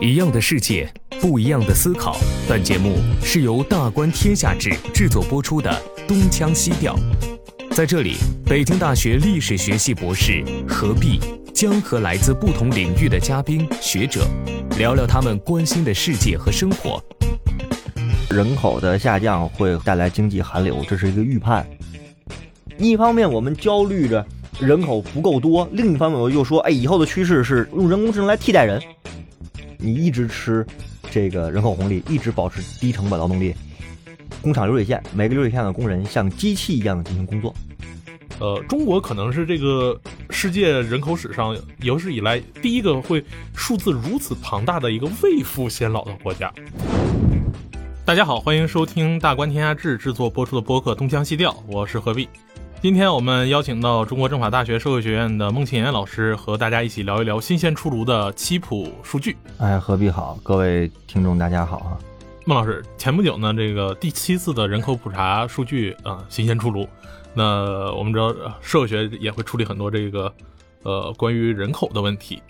一样的世界，不一样的思考。本节目是由大观天下志制作播出的《东腔西调》。在这里，北京大学历史学系博士何必将和来自不同领域的嘉宾学者聊聊他们关心的世界和生活。人口的下降会带来经济寒流，这是一个预判。一方面，我们焦虑着人口不够多；另一方面，我又说，哎，以后的趋势是用人工智能来替代人。你一直吃这个人口红利，一直保持低成本劳动力，工厂流水线，每个流水线的工人像机器一样的进行工作。呃，中国可能是这个世界人口史上有史以来第一个会数字如此庞大的一个未富先老的国家。大家好，欢迎收听大观天下志制作播出的播客《东腔西调》，我是何必。今天我们邀请到中国政法大学社会学院的孟庆岩老师，和大家一起聊一聊新鲜出炉的七普数据。哎，何必好，各位听众大家好啊！孟老师，前不久呢，这个第七次的人口普查数据啊新鲜出炉。那我们知道社会学也会处理很多这个呃关于人口的问题。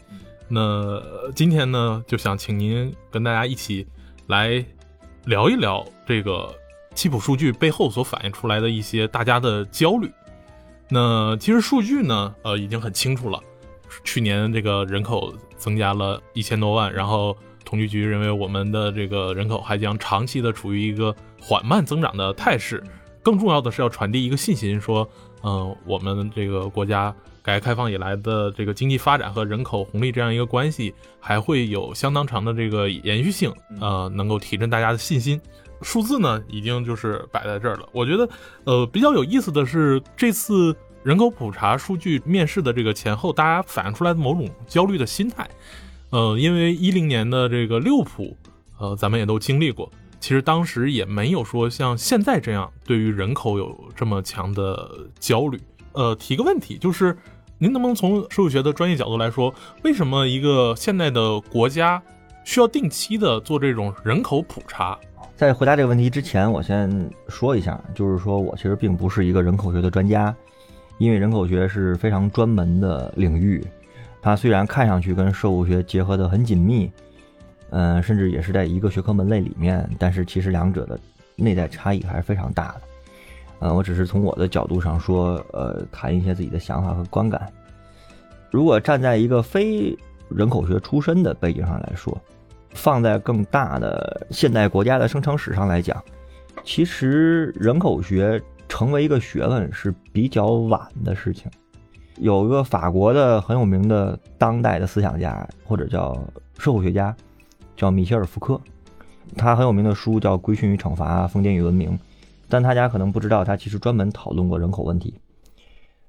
那今天呢，就想请您跟大家一起来聊一聊这个。七普数据背后所反映出来的一些大家的焦虑，那其实数据呢，呃，已经很清楚了。去年这个人口增加了一千多万，然后统计局认为我们的这个人口还将长期的处于一个缓慢增长的态势。更重要的是要传递一个信心，说，嗯，我们这个国家改革开放以来的这个经济发展和人口红利这样一个关系还会有相当长的这个延续性，呃，能够提振大家的信心。数字呢，已经就是摆在这儿了。我觉得，呃，比较有意思的是，这次人口普查数据面试的这个前后，大家反映出来的某种焦虑的心态。呃，因为一零年的这个六普，呃，咱们也都经历过，其实当时也没有说像现在这样对于人口有这么强的焦虑。呃，提个问题，就是您能不能从社会学的专业角度来说，为什么一个现在的国家需要定期的做这种人口普查？在回答这个问题之前，我先说一下，就是说我其实并不是一个人口学的专家，因为人口学是非常专门的领域，它虽然看上去跟社会学结合的很紧密，嗯，甚至也是在一个学科门类里面，但是其实两者的内在差异还是非常大的。嗯，我只是从我的角度上说，呃，谈一些自己的想法和观感。如果站在一个非人口学出身的背景上来说。放在更大的现代国家的生成史上来讲，其实人口学成为一个学问是比较晚的事情。有个法国的很有名的当代的思想家或者叫社会学家，叫米歇尔·福柯，他很有名的书叫《规训与惩罚》《封建与文明》，但大家可能不知道，他其实专门讨论过人口问题。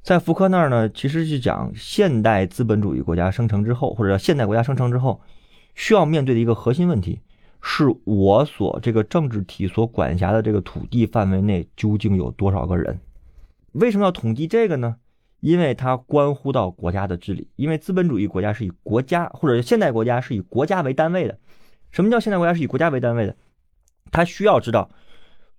在福柯那儿呢，其实是讲现代资本主义国家生成之后，或者现代国家生成之后。需要面对的一个核心问题，是我所这个政治体所管辖的这个土地范围内究竟有多少个人？为什么要统计这个呢？因为它关乎到国家的治理。因为资本主义国家是以国家或者现代国家是以国家为单位的。什么叫现代国家是以国家为单位的？它需要知道，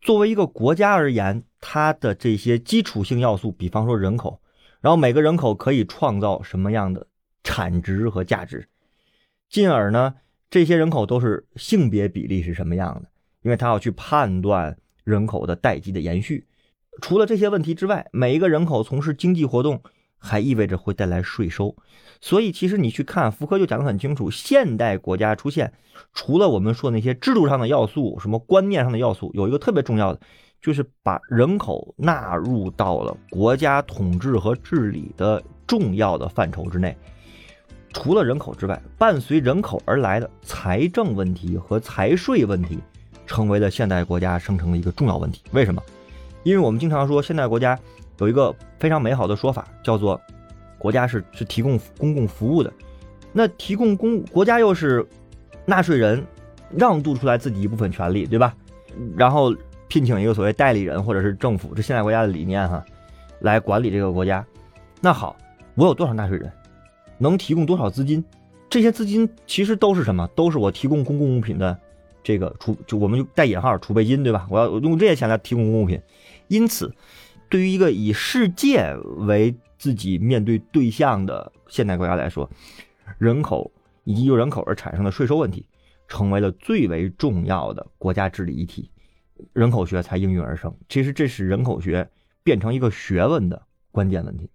作为一个国家而言，它的这些基础性要素，比方说人口，然后每个人口可以创造什么样的产值和价值。进而呢，这些人口都是性别比例是什么样的？因为他要去判断人口的代际的延续。除了这些问题之外，每一个人口从事经济活动，还意味着会带来税收。所以，其实你去看福柯就讲得很清楚：现代国家出现，除了我们说那些制度上的要素、什么观念上的要素，有一个特别重要的，就是把人口纳入到了国家统治和治理的重要的范畴之内。除了人口之外，伴随人口而来的财政问题和财税问题，成为了现代国家生成的一个重要问题。为什么？因为我们经常说，现代国家有一个非常美好的说法，叫做国家是是提供公共服务的。那提供公国家又是纳税人让渡出来自己一部分权利，对吧？然后聘请一个所谓代理人或者是政府，这现代国家的理念哈，来管理这个国家。那好，我有多少纳税人？能提供多少资金？这些资金其实都是什么？都是我提供公共物品的这个储，就我们就带引号储备金，对吧？我要用这些钱来提供公共物品。因此，对于一个以世界为自己面对对象的现代国家来说，人口以及由人口而产生的税收问题，成为了最为重要的国家治理议题，人口学才应运而生。其实这是人口学变成一个学问的关键问题，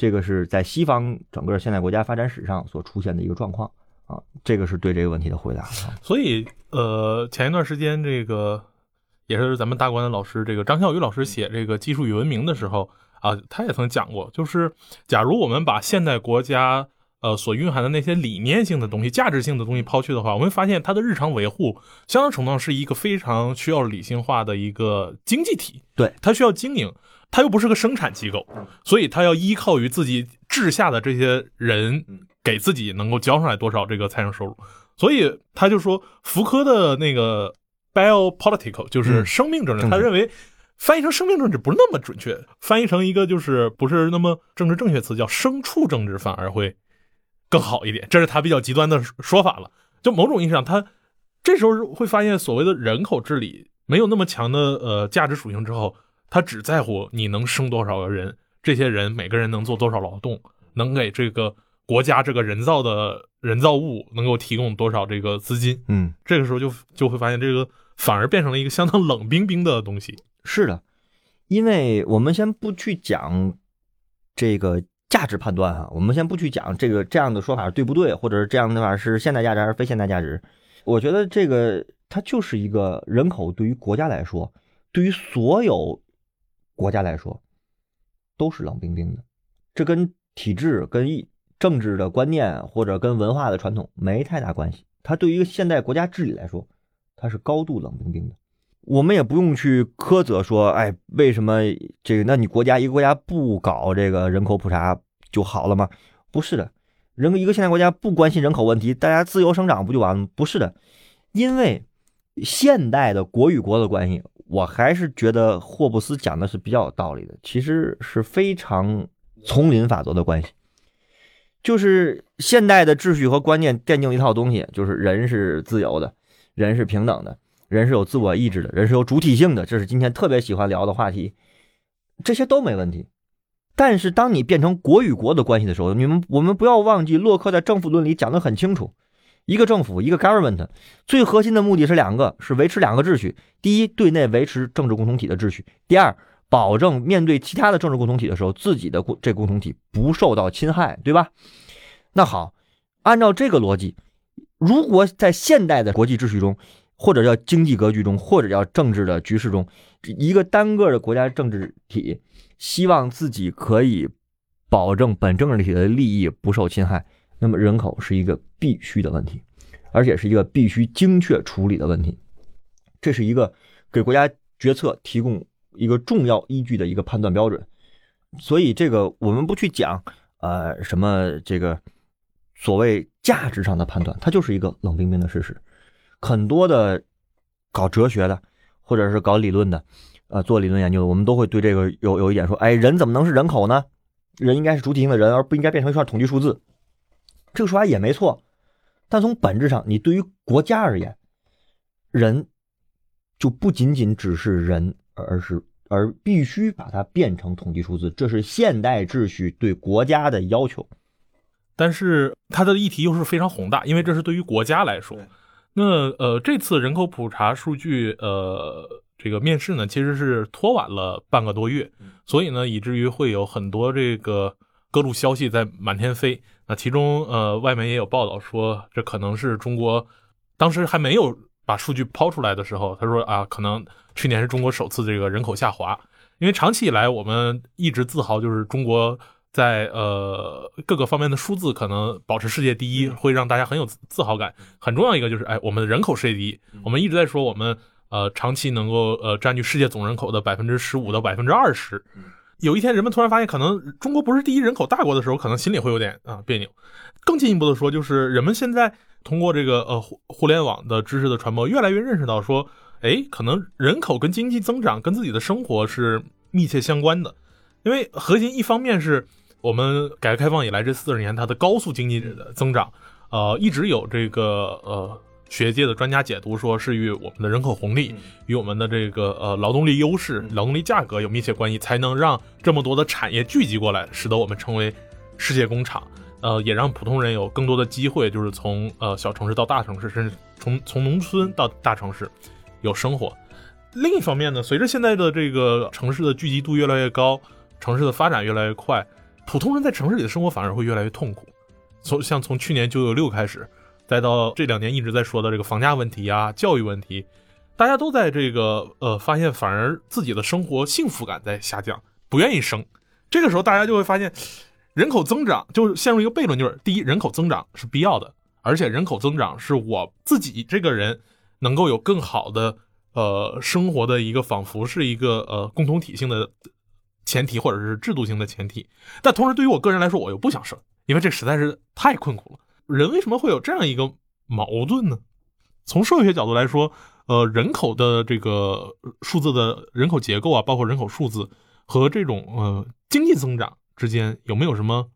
这个是在西方整个现代国家发展史上所出现的一个状况啊。这个是对这个问题的回答。所以，呃，前一段时间这个也是咱们大观的老师，这个张孝宇老师写这个《技术与文明》的时候啊，他也曾讲过，就是假如我们把现代国家呃所蕴含的那些理念性的东西、价值性的东西抛去的话，我们发现它的日常维护相当程度上是一个非常需要理性化的一个经济体。对，它需要经营，它又不是个生产机构，所以它要依靠于自己治下的这些人给自己能够交上来多少这个财政收入。所以他就说，福柯的那个 biopolitical 就是生命政治，政治他认为翻译成生命政治不是那么准确，翻译成一个就是不是那么政治正确词叫牲畜政治反而会更好一点，这是他比较极端的说法了。就某种意义上，他这时候会发现所谓的人口治理没有那么强的呃价值属性之后，他只在乎你能生多少个人，这些人每个人能做多少劳动，能给这个国家这个人造的人造物能够提供多少这个资金。嗯，这个时候就就会发现这个反而变成了一个相当冷冰冰的东西。是的，因为我们先不去讲这个价值判断哈，我们先不去讲这个这样的说法对不对，或者是这样的话是现代价值还是非现代价值。我觉得这个它就是一个人口对于国家来说，对于所有国家来说都是冷冰冰的，这跟体制、跟政治的观念或者跟文化的传统没太大关系。它对于一个现代国家治理来说，它是高度冷冰冰的。我们也不用去苛责说，哎，为什么这个？那你国家一个国家不搞这个人口普查就好了吗？不是的，人一个现代国家不关心人口问题，大家自由生长不就完了吗？不是的，因为现代的国与国的关系，我还是觉得霍布斯讲的是比较有道理的，其实是非常丛林法则的关系。就是现代的秩序和观念奠定一套东西，就是人是自由的，人是平等的，人是有自我意志的，人是有主体性的，这是今天特别喜欢聊的话题。这些都没问题。但是当你变成国与国的关系的时候，你们我们不要忘记，洛克在政府论里讲得很清楚，一个政府，一个 government，最核心的目的是两个，是维持两个秩序：第一，对内维持政治共同体的秩序；第二，保证面对其他的政治共同体的时候，自己的共这共同体不受到侵害，对吧？那好，按照这个逻辑，如果在现代的国际秩序中，或者叫经济格局中，或者叫政治的局势中，一个单个的国家政治体希望自己可以保证本政治体的利益不受侵害，那么人口是一个必须的问题，而且是一个必须精确处理的问题。这是一个给国家决策提供一个重要依据的一个判断标准。所以，这个我们不去讲，呃，什么这个所谓价值上的判断，它就是一个冷冰冰的事实。很多的搞哲学的，或者是搞理论的，呃，做理论研究的，我们都会对这个有有一点说，哎，人怎么能是人口呢？人应该是主体性的人，而不应该变成一串统计数字。这个说法也没错，但从本质上，你对于国家而言，人就不仅仅只是人，而是而必须把它变成统计数字，这是现代秩序对国家的要求。但是它的议题又是非常宏大，因为这是对于国家来说。那呃，这次人口普查数据呃这个面试呢，其实是拖晚了半个多月，所以呢，以至于会有很多这个各路消息在满天飞。那其中呃，外媒也有报道说，这可能是中国当时还没有把数据抛出来的时候，他说啊，可能去年是中国首次这个人口下滑，因为长期以来我们一直自豪就是中国。在呃各个方面的数字可能保持世界第一，会让大家很有自豪感。很重要一个就是，哎，我们的人口世界第一。我们一直在说，我们呃长期能够呃占据世界总人口的百分之十五到百分之二十。有一天人们突然发现，可能中国不是第一人口大国的时候，可能心里会有点啊别扭。更进一步的说，就是人们现在通过这个呃互互联网的知识的传播，越来越认识到说，哎，可能人口跟经济增长跟自己的生活是密切相关的，因为核心一方面是。我们改革开放以来这四十年，它的高速经济的增长，呃，一直有这个呃学界的专家解读说是与我们的人口红利、与我们的这个呃劳动力优势、劳动力价格有密切关系，才能让这么多的产业聚集过来，使得我们成为世界工厂。呃，也让普通人有更多的机会，就是从呃小城市到大城市，甚至从从农村到大城市有生活。另一方面呢，随着现在的这个城市的聚集度越来越高，城市的发展越来越快，普通人在城市里的生活反而会越来越痛苦。从像从去年九九六开始，再到这两年一直在说的这个房价问题啊、教育问题，大家都在这个呃发现，反而自己的生活幸福感在下降，不愿意生。这个时候，大家就会发现，人口增长就陷入一个悖论，就是第一，人口增长是必要的，而且人口增长是我自己这个人能够有更好的。呃，生活的一个仿佛是一个呃共同体性的前提，或者是制度性的前提。但同时，对于我个人来说，我又不想生，因为这实在是太困苦了。人为什么会有这样一个矛盾呢？从社会学角度来说，呃，人口的这个数字的人口结构啊，包括人口数字和这种呃经济增长之间有没有什么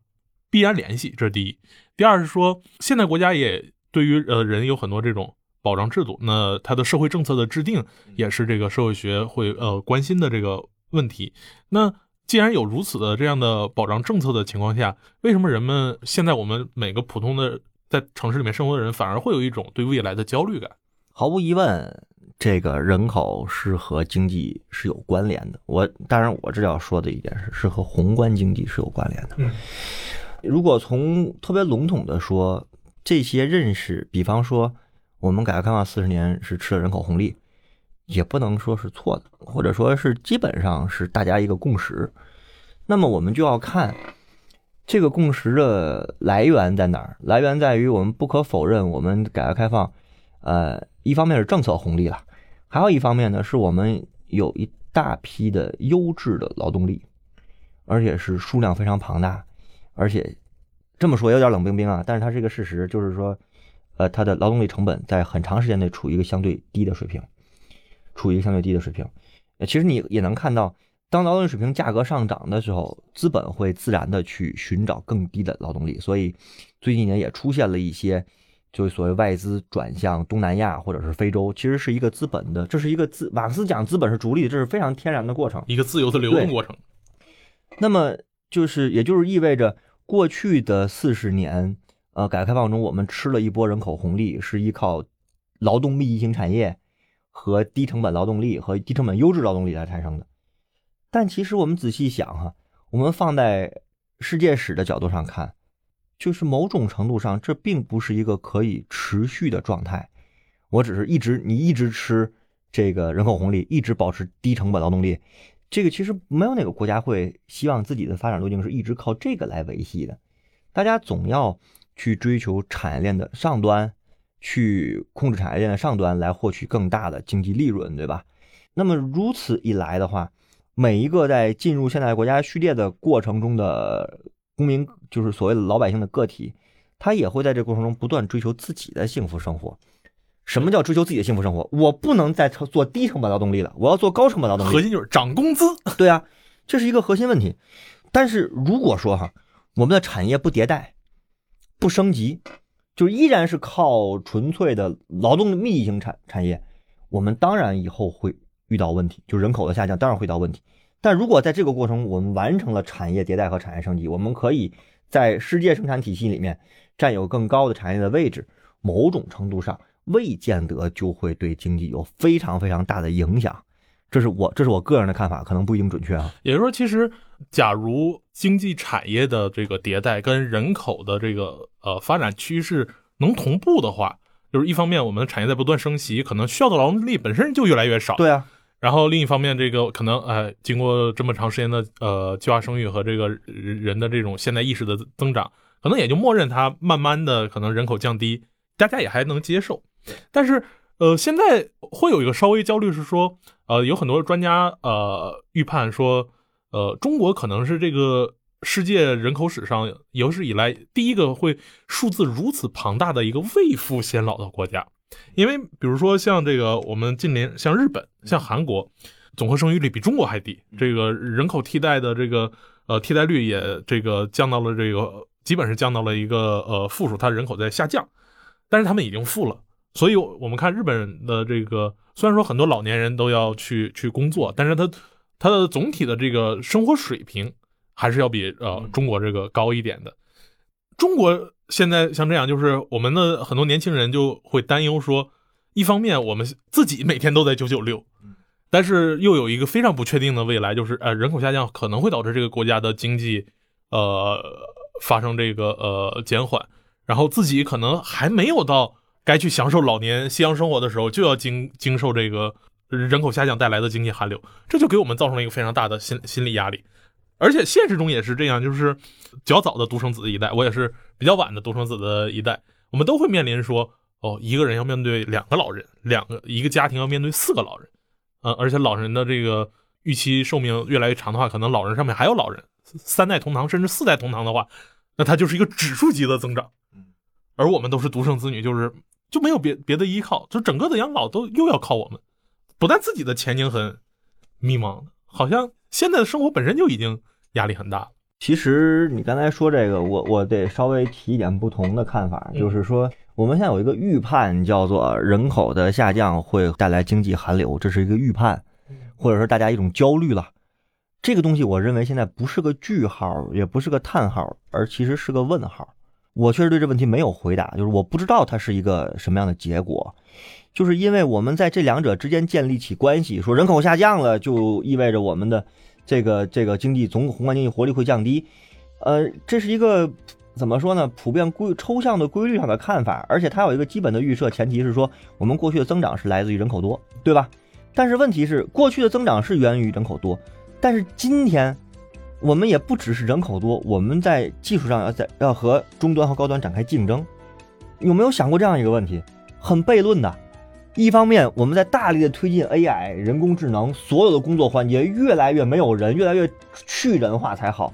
必然联系？这是第一。第二是说，现在国家也对于呃人有很多这种。保障制度，那它的社会政策的制定也是这个社会学会呃关心的这个问题。那既然有如此的这样的保障政策的情况下，为什么人们现在我们每个普通的在城市里面生活的人，反而会有一种对未来的焦虑感？毫无疑问，这个人口是和经济是有关联的。我当然我这要说的一点是，是和宏观经济是有关联的。嗯，如果从特别笼统的说，这些认识，比方说。我们改革开放四十年是吃了人口红利，也不能说是错的，或者说是基本上是大家一个共识。那么我们就要看这个共识的来源在哪儿？来源在于我们不可否认，我们改革开放，呃，一方面是政策红利了，还有一方面呢，是我们有一大批的优质的劳动力，而且是数量非常庞大，而且这么说有点冷冰冰啊，但是它是一个事实，就是说。呃，它的劳动力成本在很长时间内处于一个相对低的水平，处于一个相对低的水平。呃，其实你也能看到，当劳动力水平价格上涨的时候，资本会自然的去寻找更低的劳动力。所以，最近一年也出现了一些，就是所谓外资转向东南亚或者是非洲，其实是一个资本的，这是一个资马克思讲资本是逐利，这是非常天然的过程，一个自由的流动过程。那么，就是也就是意味着过去的四十年。呃，改革开放中，我们吃了一波人口红利，是依靠劳动密集型产业和低成本劳动力和低成本优质劳动力来产生的。但其实我们仔细想哈，我们放在世界史的角度上看，就是某种程度上，这并不是一个可以持续的状态。我只是一直你一直吃这个人口红利，一直保持低成本劳动力，这个其实没有哪个国家会希望自己的发展路径是一直靠这个来维系的。大家总要。去追求产业链的上端，去控制产业链的上端，来获取更大的经济利润，对吧？那么如此一来的话，每一个在进入现代国家序列的过程中的公民，就是所谓的老百姓的个体，他也会在这过程中不断追求自己的幸福生活。什么叫追求自己的幸福生活？我不能再做低成本劳动力了，我要做高成本劳动力。核心就是涨工资。对啊，这是一个核心问题。但是如果说哈，我们的产业不迭代，不升级，就依然是靠纯粹的劳动密集型产产业。我们当然以后会遇到问题，就人口的下降，当然会到问题。但如果在这个过程，我们完成了产业迭代和产业升级，我们可以在世界生产体系里面占有更高的产业的位置，某种程度上未见得就会对经济有非常非常大的影响。这是我这是我个人的看法，可能不一定准确啊。也就是说，其实假如经济产业的这个迭代跟人口的这个呃发展趋势能同步的话，就是一方面我们的产业在不断升级，可能需要的劳动力本身就越来越少。对啊。然后另一方面，这个可能呃经过这么长时间的呃计划生育和这个人的这种现代意识的增长，可能也就默认它慢慢的可能人口降低，大家也还能接受。但是呃现在会有一个稍微焦虑是说。呃，有很多专家呃预判说，呃，中国可能是这个世界人口史上有史以来第一个会数字如此庞大的一个未富先老的国家。因为比如说像这个我们近邻像日本、像韩国，总和生育率比中国还低，这个人口替代的这个呃替代率也这个降到了这个基本是降到了一个呃负数，它人口在下降，但是他们已经富了。所以，我们看日本人的这个，虽然说很多老年人都要去去工作，但是他他的总体的这个生活水平还是要比呃中国这个高一点的。中国现在像这样，就是我们的很多年轻人就会担忧说，一方面我们自己每天都在九九六，但是又有一个非常不确定的未来，就是呃人口下降可能会导致这个国家的经济呃发生这个呃减缓，然后自己可能还没有到该去享受老年夕阳生活的时候，就要经经受这个人口下降带来的经济寒流，这就给我们造成了一个非常大的心心理压力。而且现实中也是这样，就是较早的独生子的一代，我也是比较晚的独生子的一代，我们都会面临说，哦，一个人要面对两个老人，两个一个家庭要面对四个老人，嗯，而且老人的这个预期寿命越来越长的话，可能老人上面还有老人，三代同堂甚至四代同堂的话，那它就是一个指数级的增长。而我们都是独生子女，就是就没有别别的依靠，就整个的养老都又要靠我们，不但自己的前景很迷茫，好像现在的生活本身就已经压力很大了。其实你刚才说这个，我我得稍微提一点不同的看法，嗯就是说我们现在有一个预判，叫做人口的下降会带来经济寒流，这是一个预判，或者说大家一种焦虑了。这个东西我认为现在不是个句号，也不是个叹号，而其实是个问号。我确实对这问题没有回答，就是我不知道它是一个什么样的结果，就是因为我们在这两者之间建立起关系，说人口下降了，就意味着我们的这个这个经济总宏观经济活力会降低，呃，这是一个怎么说呢？普遍规抽象的规律上的看法，而且它有一个基本的预设，前提是说我们过去的增长是来自于人口多，对吧？但是问题是，过去的增长是源于人口多，但是今天我们也不只是人口多，我们在技术上要在要和中端和高端展开竞争。有没有想过这样一个问题？很悖论的。一方面，我们在大力的推进 AI 人工智能，所有的工作环节越来越没有人，越来越去人化才好。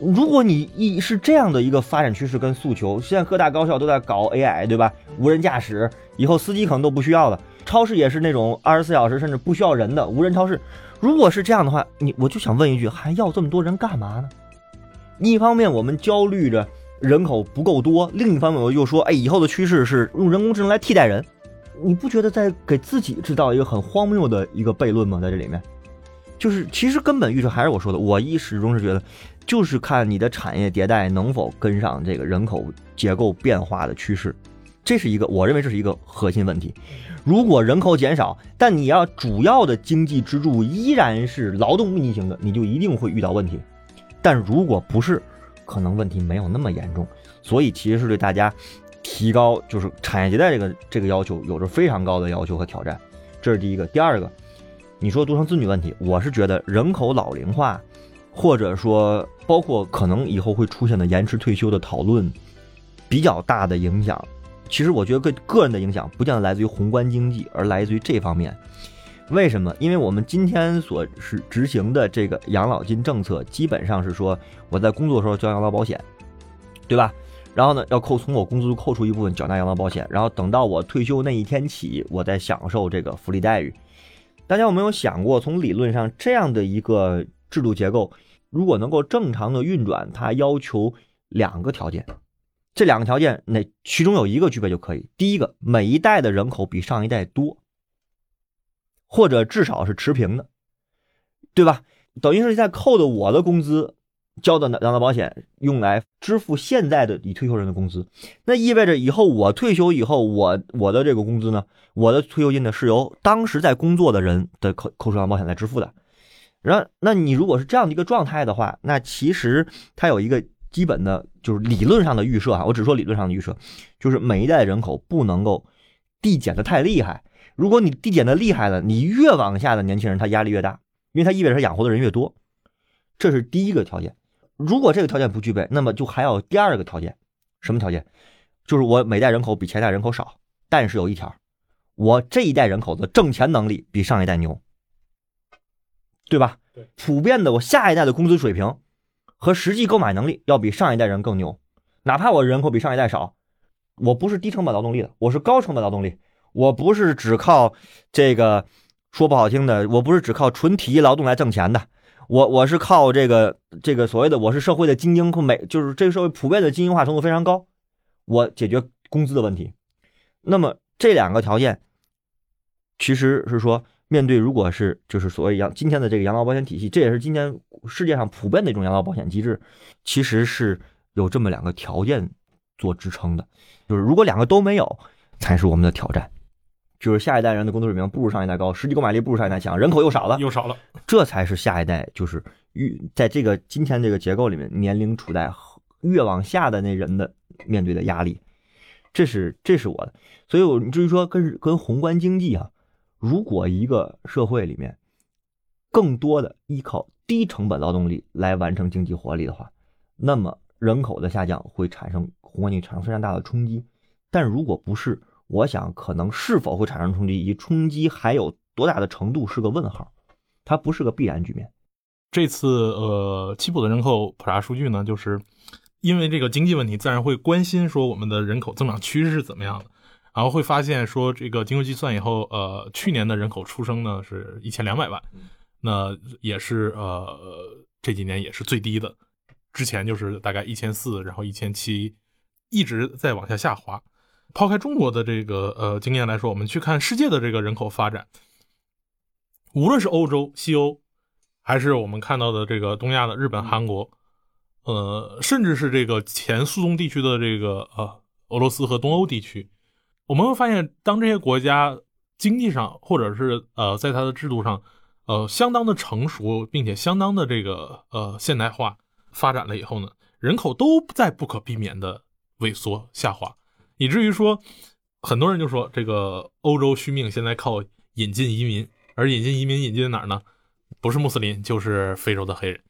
如果你一是这样的一个发展趋势跟诉求，现在各大高校都在搞 AI，对吧？无人驾驶，以后司机可能都不需要了，超市也是那种二十四小时甚至不需要人的无人超市。如果是这样的话，你我就想问一句，还要这么多人干嘛呢？一方面我们焦虑着人口不够多，另一方面我又说，哎，以后的趋势是用人工智能来替代人，你不觉得在给自己制造一个很荒谬的一个悖论吗？在这里面，就是其实根本预测还是我说的，我一始终是觉得，就是看你的产业迭代能否跟上这个人口结构变化的趋势，这是一个我认为这是一个核心问题。如果人口减少，但你要主要的经济支柱依然是劳动密集型的，你就一定会遇到问题。但如果不是，可能问题没有那么严重。所以其实是对大家提高就是产业迭代这个这个要求有着非常高的要求和挑战。这是第一个。第二个，你说独生子女问题，我是觉得人口老龄化，或者说包括可能以后会出现的延迟退休的讨论，比较大的影响。其实我觉得个个人的影响不见得来自于宏观经济，而来自于这方面。为什么？因为我们今天所是执行的这个养老金政策，基本上是说我在工作时候交养老保险，对吧？然后呢，要扣从我工资扣除一部分缴纳养老保险，然后等到我退休那一天起，我再享受这个福利待遇。大家有没有想过，从理论上这样的一个制度结构，如果能够正常的运转，它要求两个条件，这两个条件，那其中有一个具备就可以。第一个，每一代的人口比上一代多，或者至少是持平的，对吧？等于是在扣的我的工资，交的养老保险用来支付现在的已退休人的工资，那意味着以后我退休以后，我我的这个工资呢，我的退休金呢是由当时在工作的人的扣扣除养老保险来支付的。然后，那你如果是这样的一个状态的话，那其实它有一个基本的，就是理论上的预设啊，我只说理论上的预设，就是每一代人口不能够递减的太厉害。如果你递减的厉害了，你越往下的年轻人他压力越大，因为他意味着他养活的人越多，这是第一个条件。如果这个条件不具备，那么就还有第二个条件，什么条件？就是我每代人口比前代人口少，但是有一条，我这一代人口的挣钱能力比上一代牛，对吧？对，普遍的我下一代的工资水平和实际购买能力要比上一代人更牛，哪怕我人口比上一代少，我不是低成本劳动力的，我是高成本劳动力。我不是只靠这个说不好听的，我不是只靠纯体力劳动来挣钱的，我我是靠这个这个所谓的我是社会的精英，每就是这个社会普遍的精英化程度非常高，我解决工资的问题。那么这两个条件，其实是说面对如果是就是所谓养今天的这个养老保险体系，这也是今天世界上普遍的一种养老保险机制，其实是有这么两个条件做支撑的，就是如果两个都没有，才是我们的挑战。就是下一代人的工作水平不如上一代高，实际购买力不如上一代强，人口又少了，又少了，这才是下一代就是越在这个今天这个结构里面，年龄处在越往下的那人的面对的压力，这是这是我的。所以，我至于说跟跟宏观经济啊，如果一个社会里面更多的依靠低成本劳动力来完成经济活力的话，那么人口的下降会产生宏观经济产生非常大的冲击。但如果不是，我想，可能是否会产生冲击，以及冲击还有多大的程度是个问号，它不是个必然局面。这次呃，七普的人口普查数据呢，就是因为这个经济问题，自然会关心说我们的人口增长趋势是怎么样的，然后会发现说这个经过计算以后，呃，去年的人口出生呢是一千两百万，那也是呃这几年也是最低的，之前就是大概一千四，然后一千七，一直在往下下滑。抛开中国的这个呃经验来说，我们去看世界的这个人口发展，无论是欧洲、西欧，还是我们看到的这个东亚的日本、韩国，呃，甚至是这个前苏东地区的这个呃俄罗斯和东欧地区，我们会发现，当这些国家经济上或者是呃在它的制度上，呃相当的成熟，并且相当的这个呃现代化发展了以后呢，人口都在不可避免的萎缩下滑。以至于说，很多人就说这个欧洲续命现在靠引进移民，而引进移民引进哪儿呢？不是穆斯林就是非洲的黑人。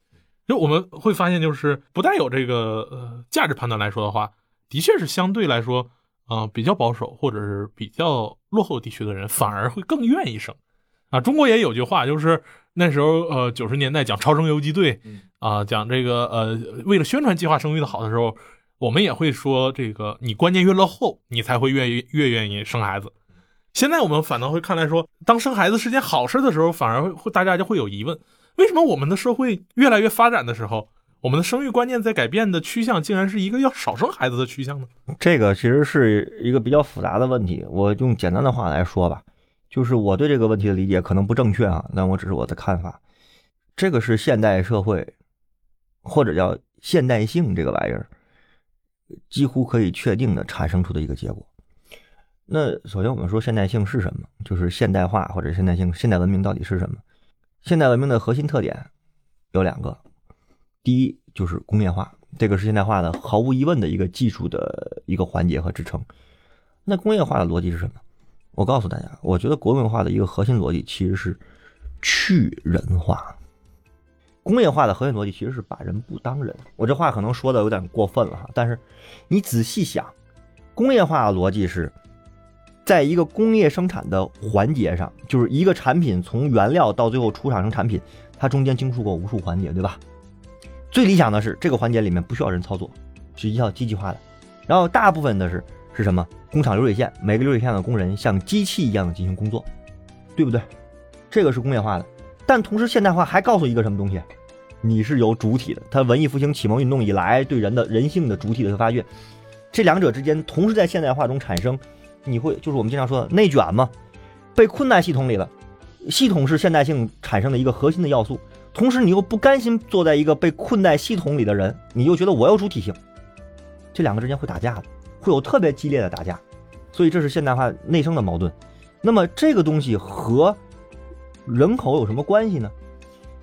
就我们会发现，就是不带有这个呃价值判断来说的话，的确是相对来说啊比较保守或者是比较落后地区的人反而会更愿意生啊。中国也有句话，就是那时候呃九十年代讲超生游击队啊，讲这个呃为了宣传计划生育的好的时候。我们也会说，这个你观念越落后，你才会越越愿意生孩子。现在我们反倒会看来说，当生孩子是件好事的时候，反而会大家就会有疑问：为什么我们的社会越来越发展的时候，我们的生育观念在改变的趋向，竟然是一个要少生孩子的趋向呢？这个其实是一个比较复杂的问题。我用简单的话来说吧，就是我对这个问题的理解可能不正确啊，但我只是我的看法。这个是现代社会，或者叫现代性这个玩意儿。几乎可以确定的产生出的一个结果。那首先我们说现代性是什么？就是现代化或者现代性、现代文明到底是什么？现代文明的核心特点有两个，第一就是工业化，这个是现代化的毫无疑问的一个技术的一个环节和支撑。那工业化的逻辑是什么？我告诉大家，我觉得国民化的一个核心逻辑其实是去人化。工业化的核心逻辑其实是把人不当人，我这话可能说的有点过分了哈，但是你仔细想，工业化的逻辑是，在一个工业生产的环节上，就是一个产品从原料到最后出厂成产品，它中间经受过无数环节，对吧？最理想的是这个环节里面不需要人操作，是一套机器化的，然后大部分的是是什么？工厂流水线，每个流水线的工人像机器一样的进行工作，对不对？这个是工业化的。但同时，现代化还告诉一个什么东西？你是有主体的。它文艺复兴、启蒙运动以来对人的人性的主体的发掘，这两者之间同时在现代化中产生，你会就是我们经常说的内卷嘛？被困在系统里了，系统是现代性产生的一个核心的要素。同时，你又不甘心坐在一个被困在系统里的人，你又觉得我有主体性，这两个之间会打架的，会有特别激烈的打架。所以，这是现代化内生的矛盾。那么，这个东西和。人口有什么关系呢？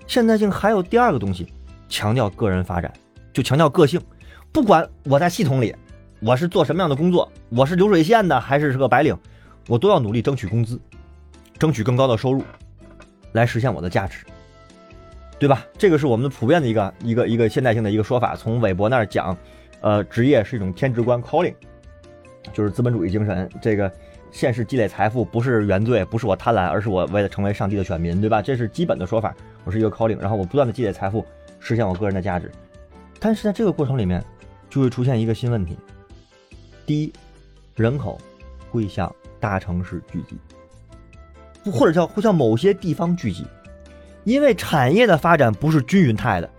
现代性还有第二个东西，强调个人发展，就强调个性。不管我在系统里，我是做什么样的工作，我是流水线的还是是个白领，我都要努力争取工资，争取更高的收入，来实现我的价值，对吧？这个是我们的普遍的一个一个一个现代性的一个说法。从韦伯那儿讲，呃，职业是一种天职观 （calling），就是资本主义精神。这个。现实积累财富不是原罪，不是我贪婪，而是我为了成为上帝的选民，对吧？这是基本的说法。我是一个 calling，然后我不断的积累财富，实现我个人的价值。但是在这个过程里面，就会出现一个新问题：第一，人口会向大城市聚集，或者叫会向某些地方聚集，因为产业的发展不是均匀态的。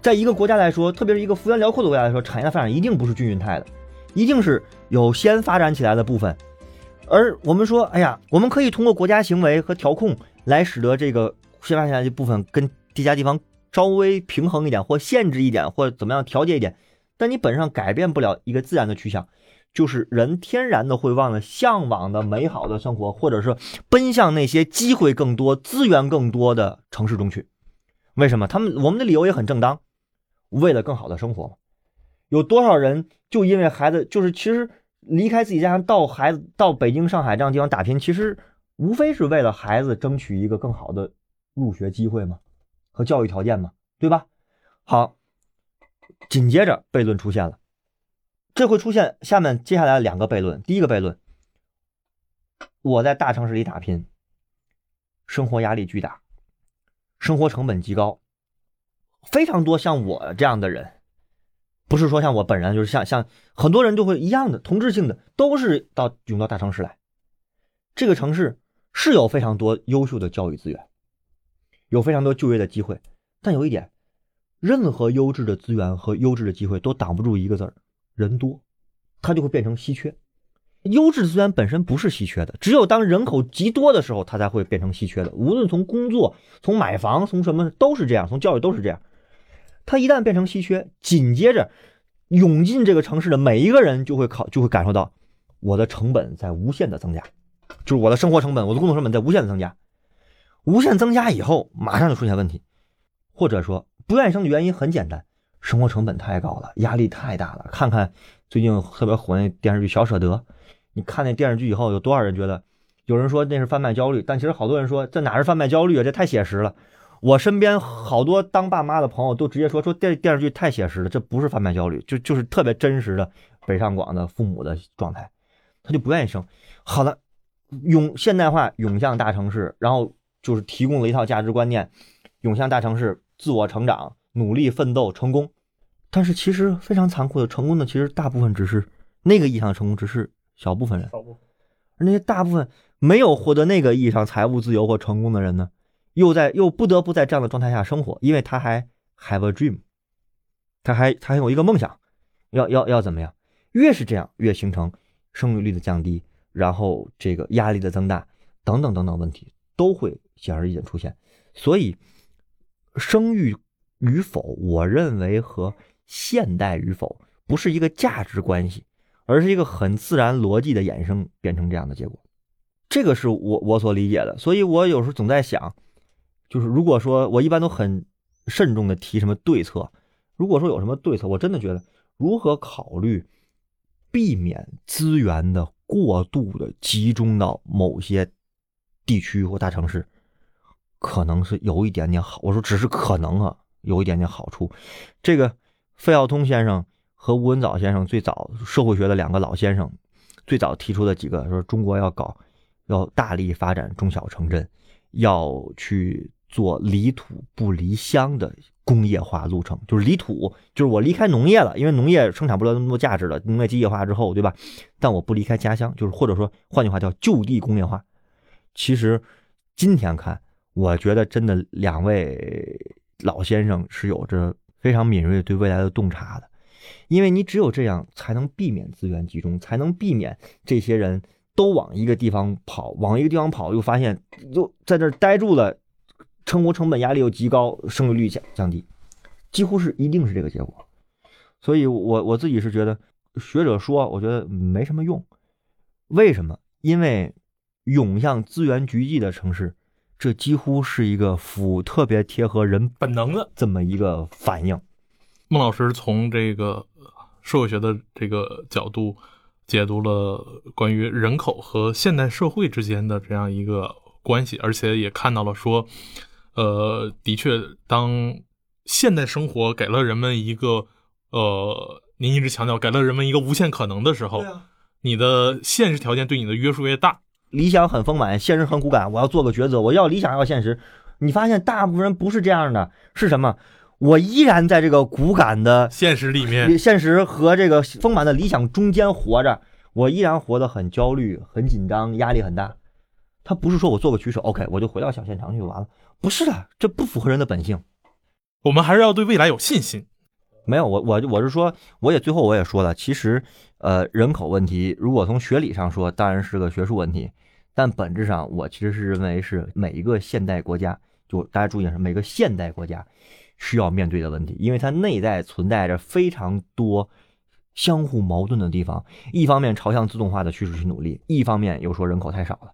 在一个国家来说，特别是一个幅员辽阔的国家来说，产业的发展一定不是均匀态的，一定是有先发展起来的部分。而我们说，哎呀，我们可以通过国家行为和调控来使得这个先发展的部分跟其他地方稍微平衡一点，或限制一点，或怎么样调节一点。但你本上改变不了一个自然的趋向，就是人天然的会忘了向往的美好的生活，或者是奔向那些机会更多、资源更多的城市中去。为什么？他们我们的理由也很正当，为了更好的生活嘛。有多少人就因为孩子，就是其实离开自己家乡到孩子到北京、上海这样地方打拼，其实无非是为了孩子争取一个更好的入学机会嘛，和教育条件嘛，对吧？好，紧接着悖论出现了，这会出现下面接下来两个悖论。第一个悖论，我在大城市里打拼，生活压力巨大，生活成本极高，非常多像我这样的人。不是说像我本人，就是像像很多人就会一样的同质性的，都是到涌到大城市来。这个城市是有非常多优秀的教育资源，有非常多就业的机会，但有一点，任何优质的资源和优质的机会都挡不住一个字儿——人多，它就会变成稀缺。优质资源本身不是稀缺的，只有当人口极多的时候，它才会变成稀缺的。无论从工作、从买房、从什么都是这样，从教育都是这样。它一旦变成稀缺，紧接着涌进这个城市的每一个人就会考就会感受到，我的成本在无限的增加，就是我的生活成本、我的工作成本在无限的增加。无限增加以后，马上就出现问题，或者说不愿意生的原因很简单，生活成本太高了，压力太大了。看看最近特别火那电视剧《小舍得》，你看那电视剧以后，有多少人觉得？有人说那是贩卖焦虑，但其实好多人说这哪是贩卖焦虑啊？这太写实了。我身边好多当爸妈的朋友都直接说说电电视剧太写实了，这不是贩卖焦虑，就就是特别真实的北上广的父母的状态，他就不愿意生。好了，涌现代化涌向大城市，然后就是提供了一套价值观念，涌向大城市，自我成长，努力奋斗，成功。但是其实非常残酷的，成功的其实大部分只是那个意义上的成功，只是小部分人，而那些大部分没有获得那个意义上财务自由或成功的人呢？又在又不得不在这样的状态下生活，因为他还 have a dream，他还他还有一个梦想，要要要怎么样？越是这样，越形成生育率的降低，然后这个压力的增大，等等等等问题都会显而易见出现。所以，生育与否，我认为和现代与否不是一个价值关系，而是一个很自然逻辑的衍生，变成这样的结果。这个是我我所理解的。所以我有时候总在想。就是如果说我一般都很慎重的提什么对策，如果说有什么对策，我真的觉得如何考虑避免资源的过度的集中到某些地区或大城市，可能是有一点点好。我说只是可能啊，有一点点好处。这个费孝通先生和吴文藻先生最早社会学的两个老先生，最早提出的几个说中国要搞要大力发展中小城镇，要去。做离土不离乡的工业化路程，就是离土，就是我离开农业了，因为农业生产不了那么多价值了，农业机械化之后，对吧？但我不离开家乡，就是或者说换句话叫就地工业化。其实今天看，我觉得真的两位老先生是有着非常敏锐对未来的洞察的，因为你只有这样才能避免资源集中，才能避免这些人都往一个地方跑，往一个地方跑又发现又在这待住了。生活成本压力又极高，生育率降降低，几乎是一定是这个结果。所以，我我自己是觉得，学者说，我觉得没什么用。为什么？因为涌向资源聚集的城市，这几乎是一个符特别贴合人本能的这么一个反应。孟老师从这个社会学的这个角度解读了关于人口和现代社会之间的这样一个关系，而且也看到了说。呃，的确，当现代生活给了人们一个，呃，您一直强调给了人们一个无限可能的时候，你的现实条件对你的约束越大。理想很丰满，现实很骨感。我要做个抉择，我要理想，要现实。你发现大部分人不是这样的，是什么？我依然在这个骨感的现实里面，现实和这个丰满的理想中间活着，我依然活得很焦虑、很紧张、压力很大。他不是说我做个取舍，OK，我就回到小县城去就完了。不是的，这不符合人的本性。我们还是要对未来有信心。没有，我我我是说，我也最后我也说了，其实，呃，人口问题，如果从学理上说，当然是个学术问题，但本质上，我其实是认为是每一个现代国家，就大家注意是每个现代国家需要面对的问题，因为它内在存在着非常多相互矛盾的地方。一方面朝向自动化的趋势去努力，一方面又说人口太少了。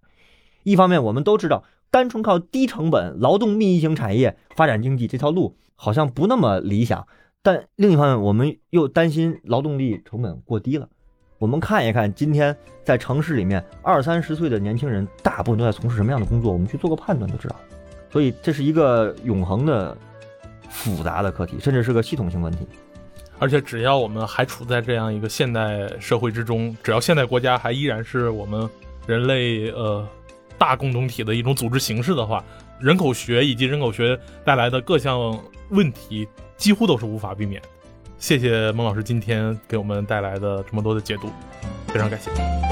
一方面我们都知道，单纯靠低成本、劳动密集型产业发展经济这条路好像不那么理想，但另一方面我们又担心劳动力成本过低了。我们看一看今天在城市里面二三十岁的年轻人，大部分都在从事什么样的工作？我们去做个判断就知道。所以这是一个永恒的、复杂的课题，甚至是个系统性问题。而且只要我们还处在这样一个现代社会之中，只要现代国家还依然是我们人类呃大共同体的一种组织形式的话，人口学以及人口学带来的各项问题几乎都是无法避免。谢谢孟老师今天给我们带来的这么多的解读，非常感谢。